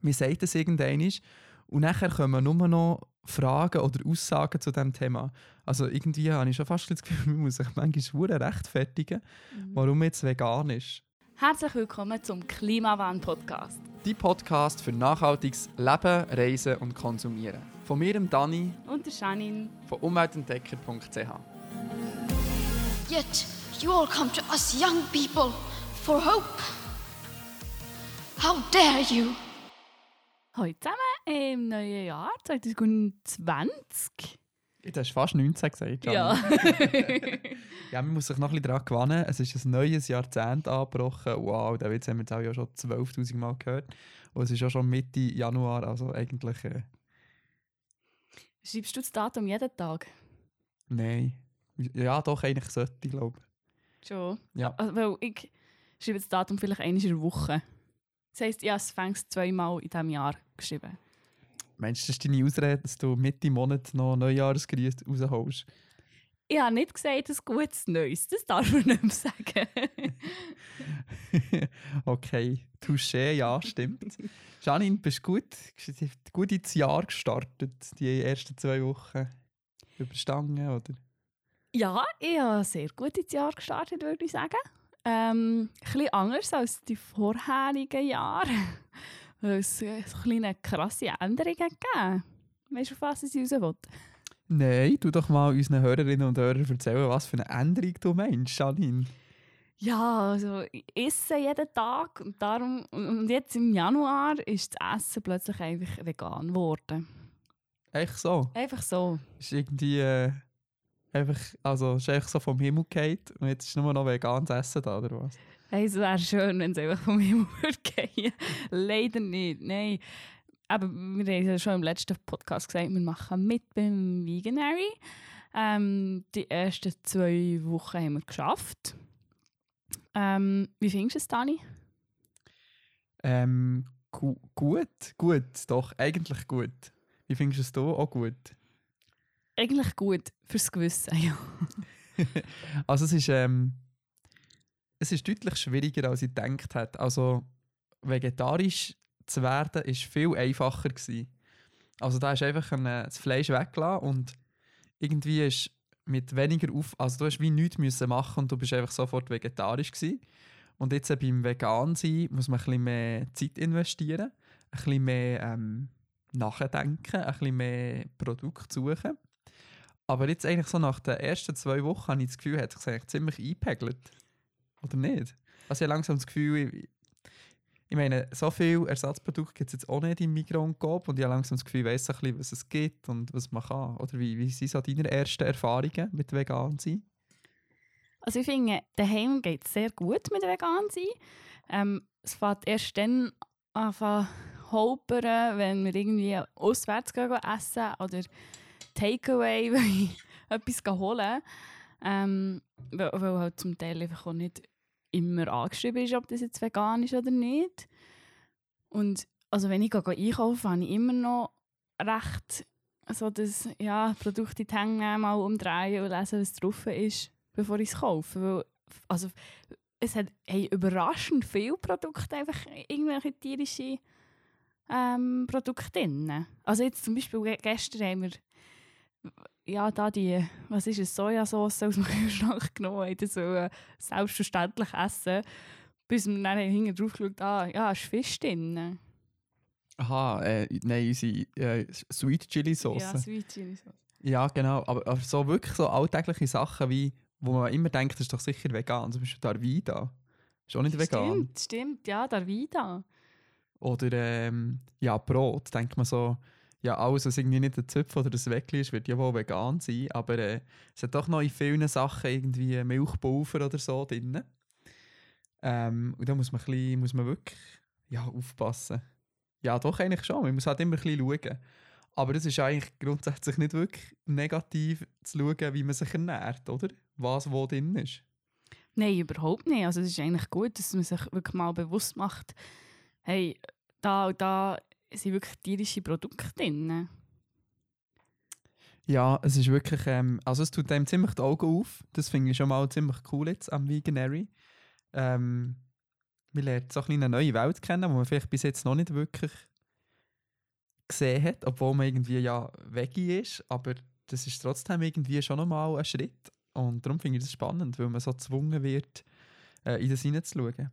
man sagt es irgendwann und nachher kommen nur noch Fragen oder Aussagen zu diesem Thema. Also irgendwie habe ich schon fast das Gefühl, man muss sich manchmal rechtfertigen, Mhm. warum man jetzt vegan ist. Herzlich willkommen zum Klimawandel-Podcast. Die Podcast für nachhaltiges Leben, Reisen und Konsumieren. Von mir, dem Dani, Und der Janine. von umweltentdecker.ch. Yet you all come to us young people for hope. How dare you? Hallo zusammen im neuen Jahr 2020. Du hast fast 19 gesagt, Gianni. Ja. Ja, man muss sich noch ein bisschen daran gewöhnen. Es ist ein neues Jahrzehnt angebrochen. Wow, den Witz haben wir jetzt auch ja schon 12'000 Mal gehört. Und es ist ja schon Mitte Januar, also eigentlich... Äh, Schreibst du das Datum jeden Tag? nein. Ja, doch, eigentlich sollte ich, glaube Schon. Ja. Also, weil ich schreibe das Datum vielleicht einmal in der Woche. Das heisst, ich habe es fängst zweimal in diesem Jahr geschrieben. Meinst du, das ist deine Ausrede, dass du Mitte Monat noch Neujahresgrüße rausholst? Ich habe nicht gesagt, ein gutes Neues. Das darf man nicht mehr sagen. okay, touché, ja, stimmt. Janine, bist du gut, gut ins Jahr gestartet, die ersten zwei Wochen? Überstanden, oder? Ja, ich habe sehr gut ins Jahr gestartet, würde ich sagen. Ähm, ein bisschen anders als die vorherigen Jahre. Weil es äh, so kleine krasse Änderungen gegeben. Weißt du, auf was ich raus will? Nein, tu doch mal unseren Hörerinnen und Hörern erzählen, was für eine Änderung du meinst, Janine. Ja, also ich esse jeden Tag und darum und jetzt im Januar ist das Essen plötzlich einfach vegan geworden. Echt so? Einfach so. Ist irgendwie äh, einfach, also ist einfach so vom Himmel gefallen und jetzt ist nur noch veganes Essen da, oder was? Hey, es wäre schön, wenn es einfach vom Himmel würde gehen. Leider nicht, nein. Aber wir haben ja schon im letzten Podcast gesagt, wir machen mit beim Veganary. Ähm, die ersten zwei Wochen haben wir geschafft. Ähm, wie findest du es, Dani? Ähm, gu gut, gut, doch, eigentlich gut. Wie findest du es du auch gut? Eigentlich gut fürs Gewissen, ja. Also es ist, ähm, es ist deutlich schwieriger, als ich gedacht hätte. Also vegetarisch zu werden, ist viel einfacher gewesen. Also da du einfach ein, äh, das Fleisch weggelassen und irgendwie ist mit weniger auf, also du hast wie nichts müssen machen und du bist einfach sofort vegetarisch gewesen. Und jetzt äh, beim Vegan sein muss man ein bisschen mehr Zeit investieren, ein bisschen mehr ähm, nachdenken, ein bisschen mehr Produkt suchen. Aber jetzt eigentlich so nach den ersten zwei Wochen habe ich das Gefühl, hat sich eigentlich ziemlich eingepegelt. Oder nicht? Also ich habe langsam das Gefühl, ich, ich meine, so viele Ersatzprodukte gibt es jetzt auch nicht im Migros und und ich habe langsam das Gefühl, ich weiss ein bisschen, was es gibt und was man kann. Oder wie, wie sind so deine ersten Erfahrungen mit vegan sein? Also ich finde, daheim geht es sehr gut mit vegan sein. Ähm, es fängt erst dann an zu holpern, wenn wir irgendwie auswärts gehen essen oder Takeaway, etwas holen ähm, weil, weil halt zum Teil einfach auch nicht immer angeschrieben ist, ob das jetzt vegan ist oder nicht. Und also wenn ich gehe einkaufe, habe ich immer noch recht so das ja, Produkt in die nehmen, mal umdrehen und lesen, was drauf ist, bevor ich es kaufe. Weil, also, es hat hey, überraschend viele Produkte, einfach irgendwelche tierische ähm, Produkte drin. Also jetzt zum Beispiel ge- gestern haben wir ja, da die, was ist es, Sojasauce aus dem Kühlschrank genommen, haben so äh, selbstverständlich essen, bis wir dann hinten drauf geschaut ah, ja, ist Fisch drin. Aha, äh, nein, unsere äh, Sweet Chili Sauce. Ja, Sweet Chili Sauce. Ja, genau. Aber, aber so wirklich so alltägliche Sachen wie, wo man immer denkt, das ist doch sicher vegan. Zum Beispiel Darvida. Ist auch nicht vegan. Stimmt, stimmt, ja, der Vida. Oder ähm, ja, Brot. Denkt man so, ja, alles, was irgendwie nicht ein Zöpf oder ein Weckli ist, wird ja wohl vegan sein. Aber äh, es hat doch noch in vielen Sachen irgendwie Milchpulver oder so drin. Ähm, und da muss man, ein bisschen, muss man wirklich ja, aufpassen. Ja, doch eigentlich schon. Man muss halt immer ein bisschen schauen. Aber es ist eigentlich grundsätzlich nicht wirklich negativ zu schauen, wie man sich ernährt, oder? Was wo drin ist. Nein, überhaupt nicht. Also es ist eigentlich gut, dass man sich wirklich mal bewusst macht, hey, da und da sind wirklich tierische Produkte drin. Ja, es ist wirklich, ähm, also es tut einem ziemlich die Augen auf. Das finde ich schon mal ziemlich cool jetzt am Veganary. Ähm, man lernt so ein eine neue Welt kennen, die man vielleicht bis jetzt noch nicht wirklich gesehen hat, obwohl man irgendwie ja Veggie ist, aber das ist trotzdem irgendwie schon nochmal ein Schritt. Und darum finde ich das spannend, weil man so gezwungen wird, äh, in das hineinzuschauen.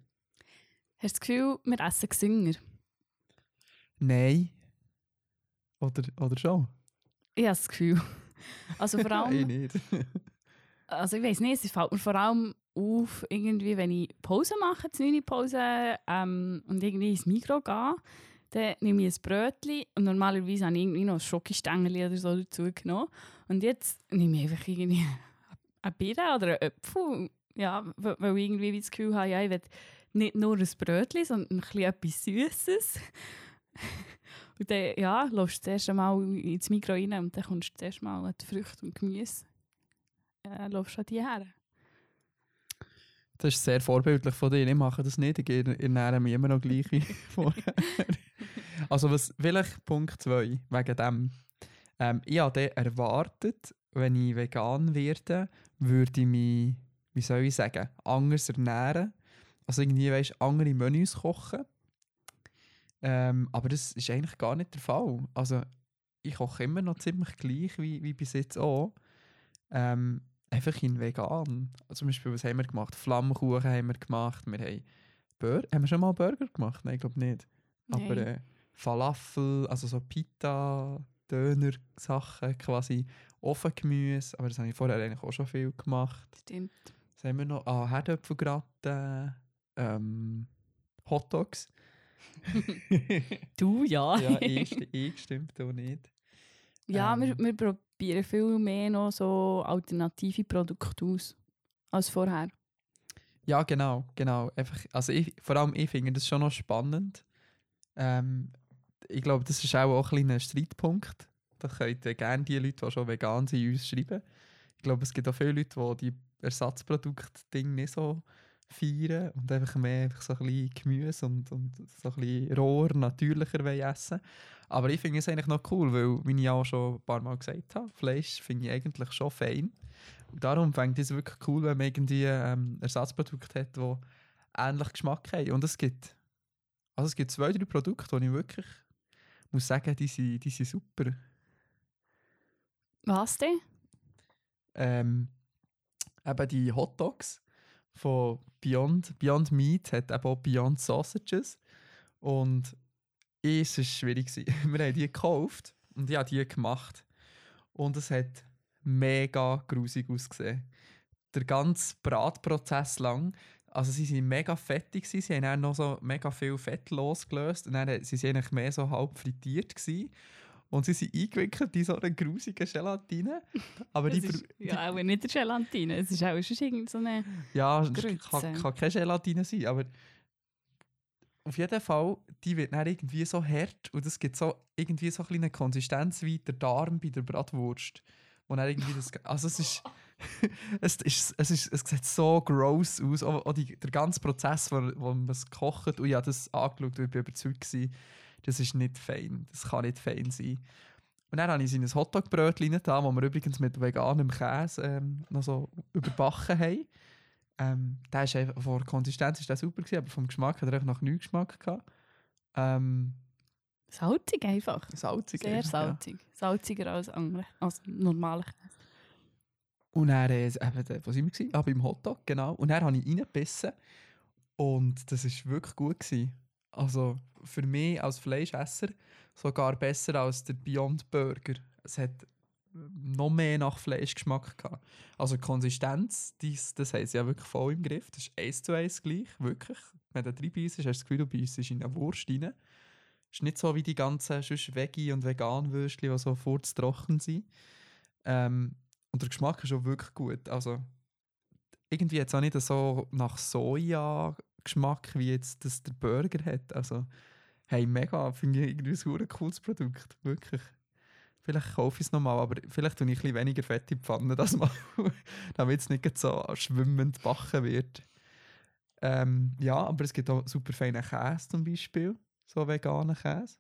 Hast du das Gefühl, wir essen gesünger? Nein. Oder, oder schon? Ich habe das Gefühl. Also vor ich allem, nicht. also ich weiß nicht, es fällt mir vor allem auf, irgendwie, wenn ich Pause mache, eine Pause ähm, und irgendwie ins Mikro gehe, dann nehme ich ein Brötchen und normalerweise habe ich irgendwie noch ein Schokostängel oder so dazu genommen. Und jetzt nehme ich einfach irgendwie eine Birne oder einen Apfel, ja, weil weil ich irgendwie das Gefühl habe, ja, ich will nicht nur ein Brötchen, sondern ein bisschen etwas Süßes. und dann, ja, lässt du zuerst einmal ins Mikro rein und dann kommst du zuerst mal die Früchte und Gemüse. Ja, lässt an die her. Das ist sehr vorbildlich von dir. Ich mache das nicht. Ich ernähre mich immer noch gleich wie vorher. also was will ich? Punkt 2, wegen dem. Ähm, ich habe erwartet, wenn ich vegan werde, würde ich mich, wie soll ich sagen, anders ernähren. Also irgendwie, weißt, andere Menüs kochen. Ähm, aber das ist eigentlich gar nicht der Fall. Also ich koche immer noch ziemlich gleich wie, wie bis jetzt auch. Ähm, einfach in vegan. Also zum Beispiel, was haben wir gemacht? Flammkuchen haben wir gemacht. Wir haben, Bur haben wir schon mal Burger gemacht? Nein, ich glaube nicht. Aber Nein. äh, Falafel, also so Pita, Döner-Sachen, quasi Ofengemüse. Aber das habe ich vorher eigentlich auch schon viel gemacht. Stimmt. Was haben wir noch? Ah, Herdöpfelgratin, ähm, Hotdogs. Du, ja. ja, stimmt auch nicht. Ja, wir, Ähm. wir probieren viel mehr noch so alternative Produkte aus als vorher. Ja, genau, genau. Einfach, also ich, vor allem ich finde das schon noch spannend. Ähm, ich glaube, das ist auch, auch ein kleiner Streitpunkt. Da könnt ihr gerne die Leute, die schon vegan sind, uns schreiben. Ich glaube, es gibt auch viele Leute, die die Ersatzprodukt-Ding nicht so feiern und einfach mehr einfach so ein bisschen Gemüse und, und so ein bisschen roher, natürlicher essen Aber ich finde es eigentlich noch cool, weil, wie ich auch schon ein paar Mal gesagt habe, Fleisch finde ich eigentlich schon fein. Und darum ich es wirklich cool, wenn man irgendwie ähm, Ersatzprodukte hat, die ähnlich Geschmack haben. Und es gibt, also es gibt zwei, drei Produkte, die ich wirklich muss sagen, die sind, die sind super. Was denn? Ähm, eben die Hot Dogs von Beyond, Beyond Meat hat eben auch Beyond Sausages. Und es war schwierig. Wir haben die gekauft und ich habe die gemacht. Und es hat mega grusig ausgesehen. Der ganze Bratprozess lang. Also sie waren mega fettig, sie haben dann noch so mega viel Fett losgelöst und dann waren sie eigentlich mehr so halb frittiert. Gewesen. Und sie sind eingewickelt in so eine grusige Gelatine. Aber die, ist, die, ja, auch nicht der Gelatine. Es ist auch schon irgend so eine... ja, es kann, kann keine Gelatine sein, aber auf jeden Fall, die wird dann irgendwie so hart und es gibt so irgendwie so eine Konsistenz wie der Darm bei der Bratwurst. Wo dann irgendwie das, also es ist, es ist, es ist, es sieht so gross aus, auch, auch die, der ganze Prozess, wo, wo man es kocht, und ich habe das angeschaut und ich bin überzeugt gewesen, das ist nicht fein, das kann nicht fein sein. Und dann habe ich in ein Hotdog-Brötchen da, das wir übrigens mit veganem Käse ähm, noch so überbacken haben. Ähm, der ist einfach, von der Konsistenz ist der super gewesen, aber vom Geschmack hat er einfach noch nichts Geschmack gehabt. Ähm, Salzig einfach. salzig. Sehr einfach, ja. salzig. Salziger als, andere, als normaler Käse. Und dann, äh, eben, der- wo sind wir? Ah, beim Hotdog, genau. Und dann habe ich reingebissen und das war wirklich gut. Gewesen. Also für mich als Fleischesser sogar besser als der Beyond Burger. Es hat noch mehr nach Fleischgeschmack gehabt. Also die Konsistenz, dies, das haben sie ja wirklich voll im Griff. Das ist eins zu eins gleich, wirklich. Wenn du drin beißt, hast du das Gefühl, du beißt in eine Wurst rein. ist nicht so wie die ganzen sonst Veggie- und Vegan-Würstchen, die so furztrocken sind. Ähm, und der Geschmack ist auch wirklich gut. Also irgendwie jetzt auch nicht so nach Soja-Geschmack, wie jetzt das der Burger hat. Also hey, mega, finde ich irgendwie ein cooles Produkt. Wirklich. Vielleicht kaufe ich es nochmal, aber vielleicht tue ich ein bisschen weniger Fett in die Pfanne, das mal, damit es nicht so schwimmend backen wird. Ähm, ja, aber es gibt auch super feinen Käse zum Beispiel, so veganen Käse.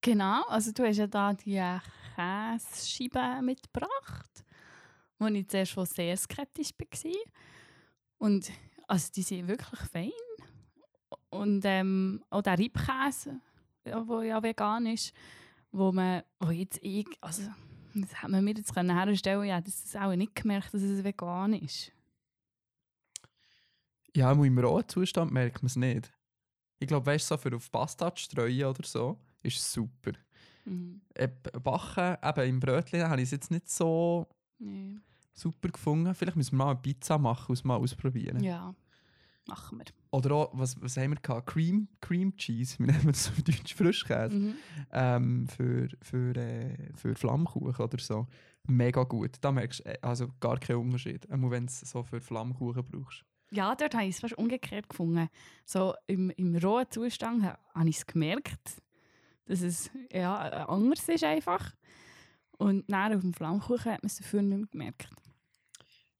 Genau, also du hast ja da die Käsescheiben mitgebracht, wo ich zuerst schon sehr skeptisch war. Und also die sind wirklich fein. Und ähm, auch der Reibkäse wo ja vegan ist, wo man, wo jetzt ich, also das hat man mir jetzt können herstellen, ja, das ist auch nicht gemerkt, dass es vegan ist. Ja, im rohen Zustand merkt man es nicht. Ich glaube, weißt du, so für auf Pasta zu streuen oder so, ist es super. Mhm. Äh, Backen, eben im Brötchen, habe ich es jetzt nicht so Nee. Super gefunden. Vielleicht müssen wir mal eine Pizza machen und es mal ausprobieren. Ja, machen wir. Oder auch, was, was haben wir gehabt? Cream, Cream Cheese, wie nennen wir das auf Deutsch? Frischkäse. Mhm. Ähm, für, für, äh, für Flammkuchen oder so. Mega gut. Da merkst du äh, also gar keinen Unterschied. Auch wenn du es so für Flammkuchen brauchst. Ja, dort habe ich es fast umgekehrt gefunden. So im, im rohen Zustand ha- habe ich es gemerkt, dass es ja, äh, anders ist einfach. Und dann auf dem Flammkuchen hat man es dafür nicht mehr gemerkt.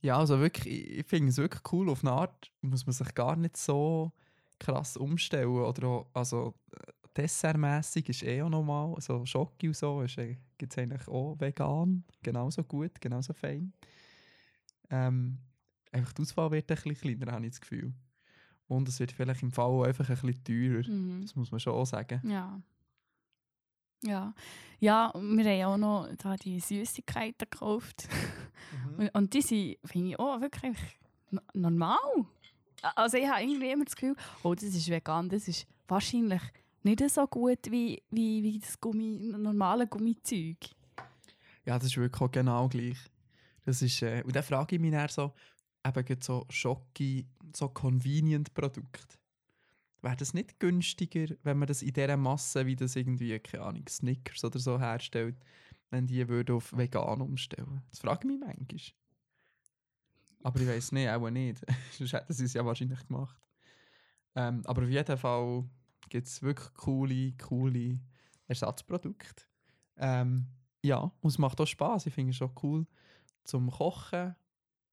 Ja, also wirklich, ich, finde es wirklich cool. Auf eine Art muss man sich gar nicht so krass umstellen. Oder auch, also äh, dessertmässig ist eh auch normal. So Schoki und so gibt es eigentlich auch vegan. Genauso gut, genauso fein. Ähm, einfach die Auswahl wird ein bisschen kleiner, habe ich das Gefühl. Und es wird vielleicht im Fall auch einfach ein bisschen teurer. Mhm. Das muss man schon auch sagen. Ja. Ja. Ja, und wir haben auch noch da die Süßigkeiten gekauft. Und, und die sind, finde ich, auch wirklich no- normal. Also ich habe irgendwie immer das Gefühl, oh, das ist vegan, das ist wahrscheinlich nicht so gut wie, wie, wie das Gummi, normale Gummizeug. Ja, das ist wirklich auch genau gleich. Das ist, äh, und dann frage ich mich dann so, eben so Schoki, so Convenient-Produkte. Wäre das nicht günstiger, wenn man das in dieser Masse, wie das irgendwie, keine Ahnung, Snickers oder so herstellt, wenn die würde auf vegan umstellen? Das frage ich mich manchmal. Aber ich weiß nicht, auch nicht. Sonst hätten sie es ja wahrscheinlich gemacht. Ähm, aber auf jeden Fall gibt es wirklich coole, coole Ersatzprodukte. Ähm, ja, und es macht auch Spaß. Ich finde es schon cool zum Kochen.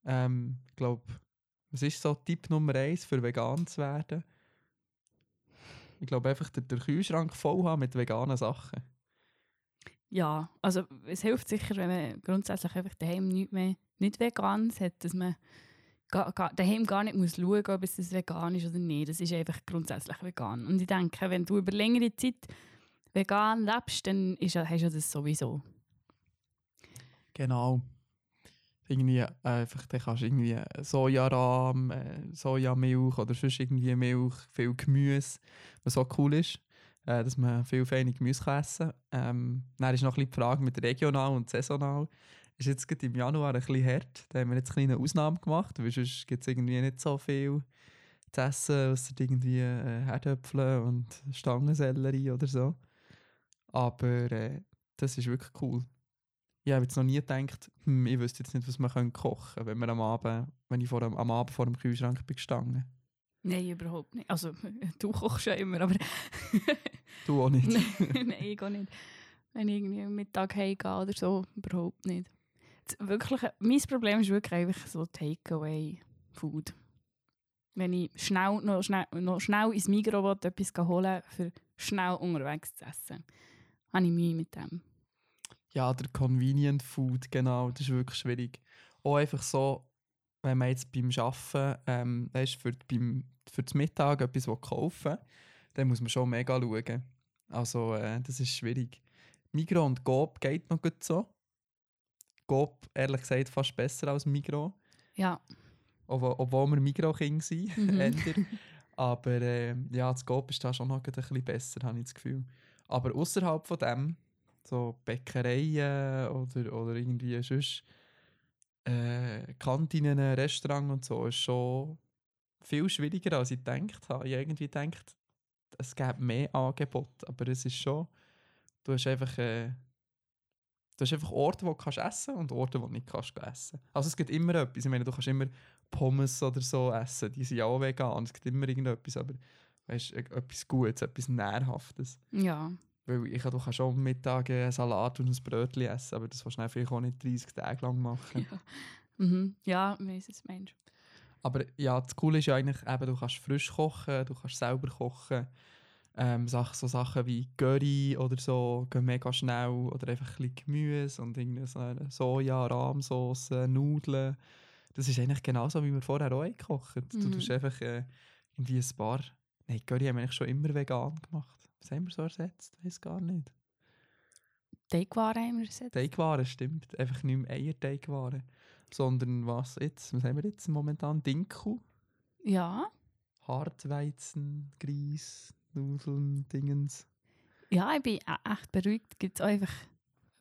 Ähm, ich glaube, was ist so Tipp Nummer eins für vegan zu werden? Ich glaube einfach den, den Kühlschrank voll haben mit veganen Sachen. Ja, also es hilft sicher, wenn man grundsätzlich einfach daheim nicht mehr nicht vegan hat, dass man ga, ga, daheim gar nicht muss schauen, ob es das vegan ist oder nicht. Das ist einfach grundsätzlich vegan. Und ich denke, wenn du über längere Zeit vegan lebst, dann ist, hast du das sowieso. Genau. Irgendwie äh, einfach, dann kannst du irgendwie Sojarahm, äh, Sojamilch oder sonst irgendwie Milch, viel Gemüse, was auch cool ist, äh, dass man viel feine Gemüse kann essen. Ähm, dann ist noch ein die Frage mit regional und saisonal. Ist jetzt gerade im Januar ein bisschen hart. Da haben wir jetzt eine kleine Ausnahme gemacht, weil sonst gibt es irgendwie nicht so viel zu essen, außer irgendwie Herdöpfel und Stangensellerie oder so. Aber äh, das ist wirklich cool. Ich habe jetzt noch nie gedacht, hm, ich wüsste jetzt nicht, was man kochen könnte, wenn, wir am Abend, wenn ich vor dem, am Abend vor dem Kühlschrank bin gestanden. Nein, überhaupt nicht. Also, du kochst ja immer, aber Du auch nicht. Nein, ich auch nicht. Wenn ich irgendwie am Mittag heimgehe oder so, überhaupt nicht. Das, wirklich, mein Problem ist wirklich einfach so Takeaway-Food. Wenn ich schnell, noch, schnell, noch schnell ins will, etwas holen für schnell unterwegs zu essen, habe ich Mühe mit dem. Ja, der Convenient Food, genau, das ist wirklich schwierig. Auch einfach so, wenn man jetzt beim Arbeiten ähm, weißt, für, beim, für das Mittag etwas will kaufen dann muss man schon mega schauen. Also, äh, das ist schwierig. Migros und Coop geht noch gut so. Coop, ehrlich gesagt, fast besser als Migros. Ja, Obwohl, obwohl wir Migros-Kinder sind. Mhm. Aber äh, ja, das Coop ist da schon noch ein bisschen besser, habe ich das Gefühl. Aber außerhalb von dem, so Bäckereien oder, oder irgendwie sonst äh, Kantinen, Restaurants und so, ist schon viel schwieriger, als ich gedacht habe. Ich irgendwie gedacht, es gäbe mehr Angebot, aber es ist schon, du hast einfach, äh, du hast einfach Orte, wo du kannst essen und Orte, wo du nicht kannst essen. Also es gibt immer etwas. Ich meine, du kannst immer Pommes oder so essen, die sind ja auch vegan. Es gibt immer irgendetwas, aber weißt, etwas Gutes, etwas Nährhaftes. ja. Weil ich kann, du kannst auch am Mittag einen Salat und ein Brötchen essen, aber das kannst du vielleicht auch nicht 30 Tage lang machen. Ja, mhm. ja du meinst. Aber ja, das Coole ist ja eigentlich, eben, du kannst frisch kochen, du kannst selber kochen. Ähm, Sachen, so Sachen wie Curry oder so gehen mega schnell. Oder einfach ein bisschen Gemüse und Soja, Rahmsauce, Nudeln. Das ist eigentlich genauso, wie wir vorher auch gekocht. Du Mhm. tust einfach äh, irgendwie ein paar... Nein, Curry haben wir eigentlich schon immer vegan gemacht. Was haben wir so ersetzt? Weiß gar nicht. Teigwaren haben wir ersetzt. Teigwaren stimmt. Einfach nicht mehr Eierteigwaren. Sondern was jetzt? Was haben wir jetzt momentan? Dinkel, Ja. Hartweizen, Grieß, Nudeln, Dingens. Ja, ich bin e- echt beruhigt. Gibt es einfach,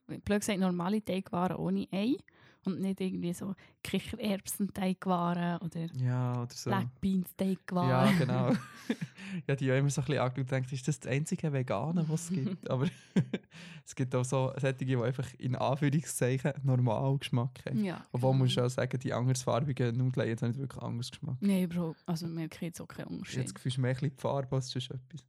blöd gesagt, normale Teigwaren ohne Ei und nicht irgendwie so Kichererbsen-Teigwaren oder Ja, oder so. Black Beans Teigwaren. Ja, genau. ja, die haben immer so ein bisschen angeschaut und gedacht, ist das das einzige Vegane, was es gibt? Aber es gibt auch so solche, die einfach in Anführungszeichen normal Geschmack haben. Ja, Obwohl genau. muss auch sagen, die andersfarbigen Nudeln haben jetzt nicht wirklich anders Geschmack. Nein, Bro, also merke ich jetzt auch keinen habe Unterschied. das Gefühl, es ist mehr ein bisschen die Farbe als sonst etwas.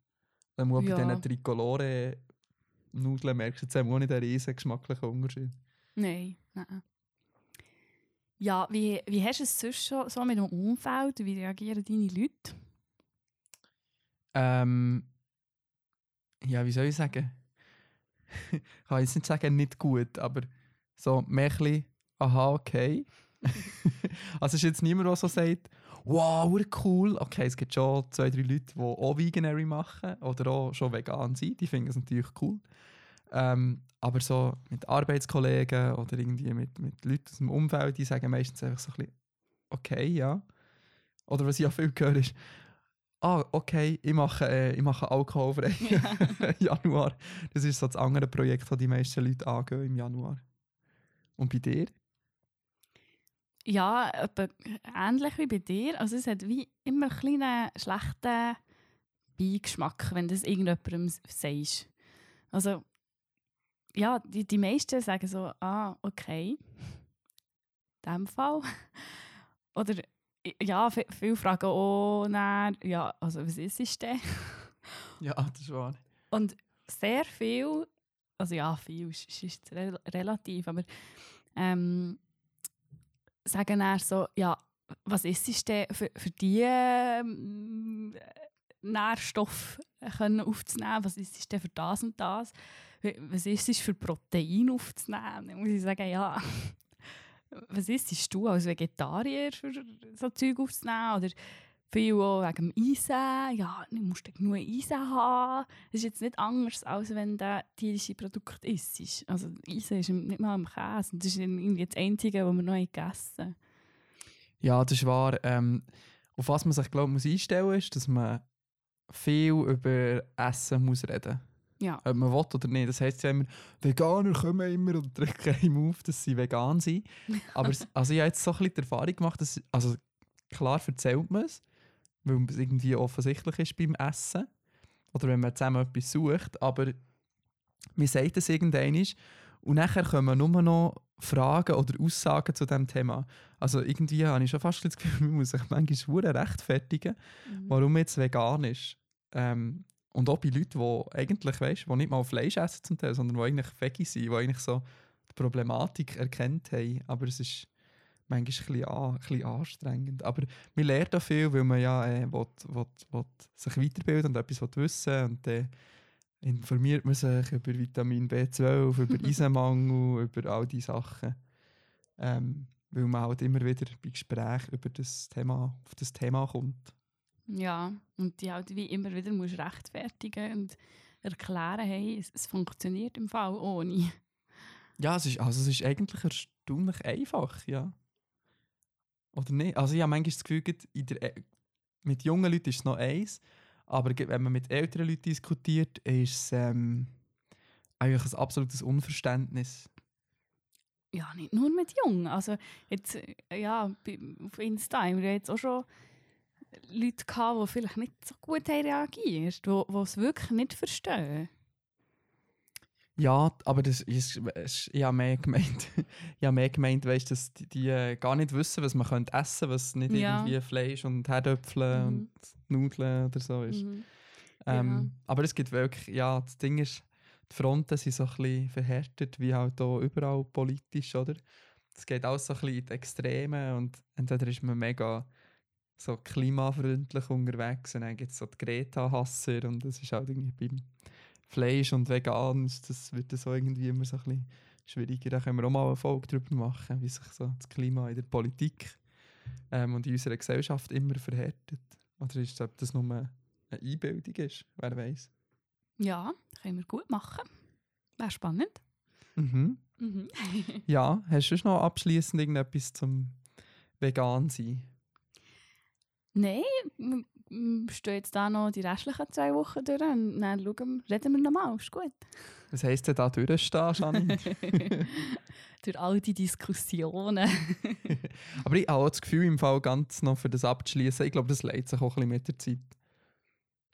Dann muss Ja. bei diesen Tricolore-Nudeln merkst du jetzt auch nicht einen riesen geschmacklichen Unterschied. Nein, nein. Ja, wie, wie hast du es sonst schon so mit dem Umfeld? Wie reagieren deine Leute? Ähm, ja, wie soll ich sagen? ich kann jetzt nicht sagen, nicht gut, aber so mehr ein bisschen, aha, okay. also es ist jetzt niemand, der so sagt, wow, cool. Okay, es gibt schon zwei, drei Leute, die auch Veganary machen oder auch schon vegan sind. Die finden es natürlich cool. Ähm, aber so mit Arbeitskollegen oder irgendwie mit, mit Leuten aus dem Umfeld, die sagen meistens einfach so ein bisschen, okay, ja. Oder was ich auch viel höre, ist, ah, okay, ich mache, äh, ich mache alkoholfrei Januar. Das ist so das andere Projekt, das die meisten Leute angehen im Januar. Und bei dir? Ja, ähnlich wie bei dir. Also es hat wie immer einen kleinen schlechten Beigeschmack, wenn du das irgendjemandem sagst. Also, ja, die, die meisten sagen so, ah, okay. In dem Fall. Oder, ja, vi- viele fragen auch nach, ja, also was ist es denn? Ja, das ist wahr. Und sehr viel, also ja, viel ist, ist relativ, aber ähm, sagen dann so, ja, was ist es denn für, für die ähm, Nährstoffe können aufzunehmen? Was ist es denn für das und das? Was ist es für Protein aufzunehmen? Dann muss ich sagen, ja, was ist es du als Vegetarier für so Zeug aufzunehmen? Oder viel auch wegen dem Eisen. Ja, du musst genug Eisen haben. Das ist jetzt nicht anders, als wenn du tierische Produkte isst. Also Eisen ist nicht mal im Käse. Das ist irgendwie das Einzige, was wir noch gegessen haben. Ja, das ist wahr. Ähm, auf was man sich, glaube ich, muss einstellen muss, ist, dass man viel über Essen muss reden Ja. Ob man will oder nicht. Das heisst ja immer, Veganer kommen immer und drücken einem auf, dass sie vegan sind. Aber also ich habe jetzt so ein bisschen die Erfahrung gemacht, dass, also klar erzählt man es, weil es irgendwie offensichtlich ist beim Essen. Oder wenn man zusammen etwas sucht. Aber man sagt es irgendwann und nachher kommen nur noch Fragen oder Aussagen zu diesem Thema. Also irgendwie habe ich schon fast das Gefühl, man muss sich manchmal rechtfertigen, warum man jetzt vegan ist. Ähm, und auch bei Leuten, die eigentlich, weißt, die nicht mal Fleisch essen zum Teil, sondern die eigentlich Veggie sind, die eigentlich so die Problematik erkennt haben. Aber es ist manchmal ein bisschen, an, ein bisschen anstrengend. Aber man lernt auch viel, weil man ja äh, will, will, will sich weiterbilden und etwas will wissen und dann informiert man sich über Vitamin B12, über Eisenmangel, über all diese Sachen. Ähm, weil man halt immer wieder bei Gesprächen über das Thema, auf das Thema kommt. Ja, und die halt wie immer wieder musst rechtfertigen und erklären, hey, es, es funktioniert im Fall ohne. Ja, es ist, also es ist eigentlich erstaunlich einfach, ja. Oder nicht? Also ich habe manchmal das Gefühl, der, Ä- mit jungen Leuten ist es noch eins, aber wenn man mit älteren Leuten diskutiert, ist es ähm, eigentlich ein absolutes Unverständnis. Ja, nicht nur mit Jungen. Also jetzt, äh, ja, auf Insta haben wir jetzt auch schon Leute gehabt, die vielleicht nicht so gut haben reagiert, die die es wirklich nicht verstehen. Ja, aber das ist, ist ich habe mehr gemeint, ich habe mehr gemeint, weißt, dass die, die äh, gar nicht wissen, was man könnte essen, was nicht Ja. irgendwie Fleisch und Herdöpfel Mhm. und Nudeln oder so ist. Mhm. Ähm, Aber es gibt wirklich, ja, das Ding ist, die Fronten sind so ein bisschen verhärtet, wie halt auch überall politisch, oder? Es geht alles so ein bisschen in die Extreme und entweder ist man mega so klimafreundlich unterwegs und dann gibt es so die Greta-Hasser und das ist halt irgendwie beim Fleisch und Vegan, das wird das so irgendwie immer so ein bisschen schwieriger. Da können wir auch mal eine Folge darüber machen, wie sich so das Klima in der Politik ähm, und in unserer Gesellschaft immer verhärtet. Oder ist das, ob das nur eine Einbildung ist, wer weiß. Ja, können wir gut machen. Wäre spannend. Mhm. Mhm. Ja, hast du noch abschließend irgendetwas zum Vegan sein? Nein, wir stehen jetzt da noch die restlichen zwei Wochen durch und dann schauen wir, reden wir nochmal. Ist gut. Was heisst denn da durchstehen, Janine? durch all die Diskussionen. Aber ich habe auch das Gefühl, im Fall ganz noch für das abzuschließen, ich glaube, das leidet sich auch ein bisschen mit der Zeit.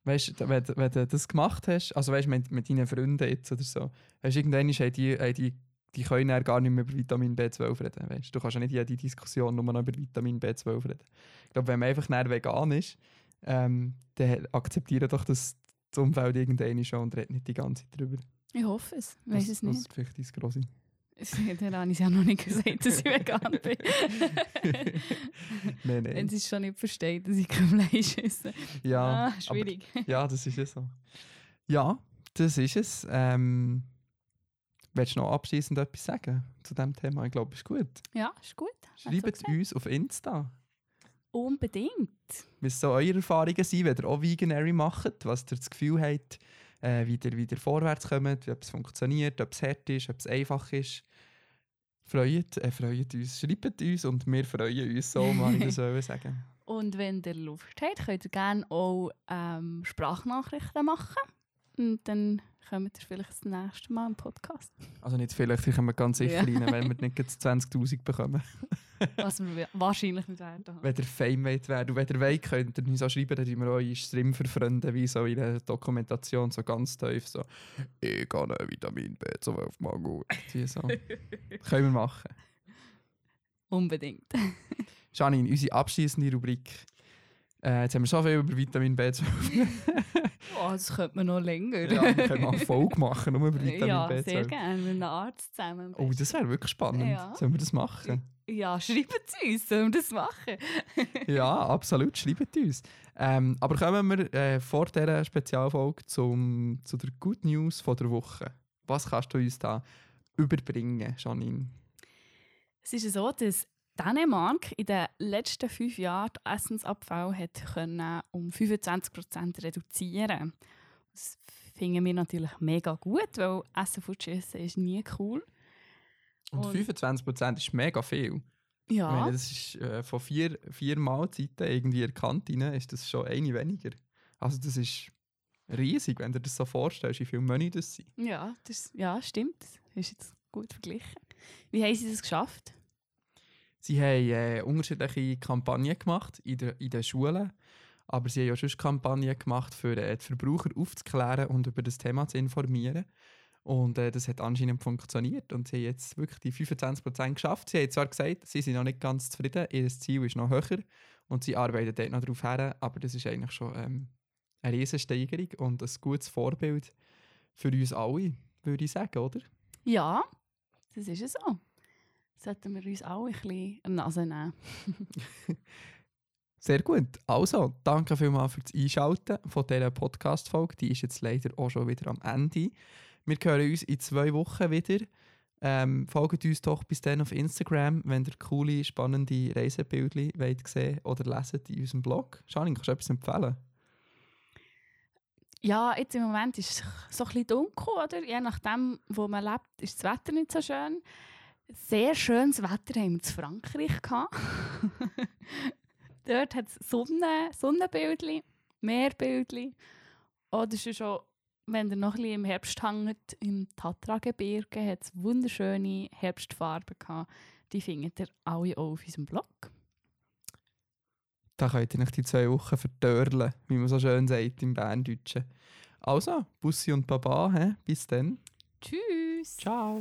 Weißt du, wenn, du- wenn du das gemacht hast, also weißt du, mit, mit deinen Freunden jetzt oder so, weißt du, irgendwann haben die, haben die, die können dann gar nicht mehr über Vitamin B12 reden. Weißt? du? Kannst ja nicht jede Diskussion nur noch über Vitamin B12 reden. Ich glaube, wenn man einfach näher vegan ist, ähm, dann akzeptieren doch das, das Umfeld irgendwann schon und redet nicht die ganze Zeit drüber. Ich hoffe es. Ich weiß es Das nicht. ist vielleicht dein Grossi. Dann habe ich ja noch nicht gesagt, dass ich vegan bin. nein, Wenn nein. sie es schon nicht versteht, dass ich kein Fleisch esse. Ja, ah, aber- schwierig. Ja, das ist ja so. Ja, das ist es. Ähm, willst du noch abschließend etwas sagen zu diesem Thema? Ich glaube, es ist gut. Ja, ist gut. So Schreibt gesagt. uns auf Insta, Unbedingt. was so eure Erfahrungen sind, wenn ihr auch Veganary macht, was ihr das Gefühl habt, äh, wie ihr wieder vorwärts kommt, ob es funktioniert, ob es hart ist, ob es einfach ist. Freut, äh, freut uns, schreibt uns und wir freuen uns so, mal ich das sagen. Und wenn ihr Lust habt, könnt ihr gerne auch ähm, Sprachnachrichten machen. Und dann kommt ihr vielleicht das nächste Mal im Podcast. Also nicht vielleicht, ich komme ganz sicher Ja. rein, wenn wir nicht gerade 20'000 bekommen. Was wir wahrscheinlich nicht werden. Wenn ihr Fame wollt werden und wenn ihr wollt, könnt ihr uns auch schreiben, dann tun wir euch Stream verfreunden, wie so in der Dokumentation, so ganz tief, so «Ich kann Vitamin B12 Mangel». So. Können wir machen. Unbedingt. Janine, unsere abschließende Rubrik. Äh, jetzt haben wir so viel über Vitamin B12. Oh, das könnte man noch länger. ja, wir können mal eine Folge machen, nur über Vitamin ja, B12. sehr gerne. Mit einem Arzt zusammen. Oh, das wäre wirklich spannend. Ja. Sollen wir das machen? Ja, schreibt uns, sollen wir das machen? ja, absolut. Schreibt uns. Ähm, aber kommen wir äh, vor dieser Spezialfolge zum, zu der Good News von der Woche. Was kannst du uns da überbringen, Janine? Es ist so, dass Dänemark in den letzten fünf Jahren den Essensabfall hat können um 25% reduzieren Das finden wir natürlich mega gut, weil Essen fortschießen ist nie cool. Und, Und- 25% ist mega viel. Ja, meine, das ist äh, von vier, vier Mahlzeiten irgendwie Kantine ist das schon eine weniger. Also das ist riesig, wenn du dir das so vorstellst, wie viele Menü das sind. ja, das, ja, stimmt. Das ist jetzt gut verglichen. Wie haben sie das geschafft? Sie haben äh, unterschiedliche Kampagnen gemacht in, der, in den Schulen, aber sie haben auch schon Kampagnen gemacht, für äh, die Verbraucher aufzuklären und über das Thema zu informieren. Und äh, das hat anscheinend funktioniert und sie haben jetzt wirklich die 25% geschafft. Sie haben zwar gesagt, sie sind noch nicht ganz zufrieden, ihr Ziel ist noch höher und sie arbeiten dort noch darauf hin, aber das ist eigentlich schon ähm, eine riesige Steigerung und ein gutes Vorbild für uns alle, würde ich sagen, oder? Ja, das ist es so. Sollten wir uns alle ein bisschen an die Nase nehmen. Sehr gut. Also, danke vielmals für das Einschalten von dieser Podcast-Folge. Die ist jetzt leider auch schon wieder am Ende. Wir hören uns in zwei Wochen wieder. Ähm, folgt uns doch bis dann auf Instagram, wenn ihr coole, spannende Reisebilder wollt sehen oder lesen in unserem Blog. Janine, kannst du etwas empfehlen? Ja, jetzt im Moment ist es so ein bisschen dunkel, oder? Je nachdem, wo man lebt, ist das Wetter nicht so schön. Sehr schönes Wetter haben wir in Frankreich gehabt. Dort hat es Sonne, Sonnenbildchen, Meerbildchen. Oder schon, schon, wenn ihr noch ein bisschen im Herbst hängt, im Tatra-Gebirge, hat es wunderschöne Herbstfarben gehabt. Die findet ihr alle auch auf unserem Blog. Da könnt ihr nicht die zwei Wochen verdörlen, wie man so schön sagt im Berndeutschen. Also, Bussi und Baba, hä? bis dann. Tschüss! Ciao.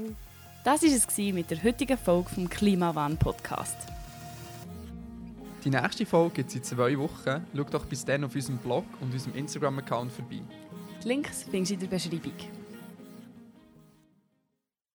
Das war es mit der heutigen Folge vom Klimawandel-Podcast. Die nächste Folge gibt es in zwei Wochen. Schau doch bis dann auf unserem Blog und unserem Instagram-Account vorbei. Die Links findest du in der Beschreibung.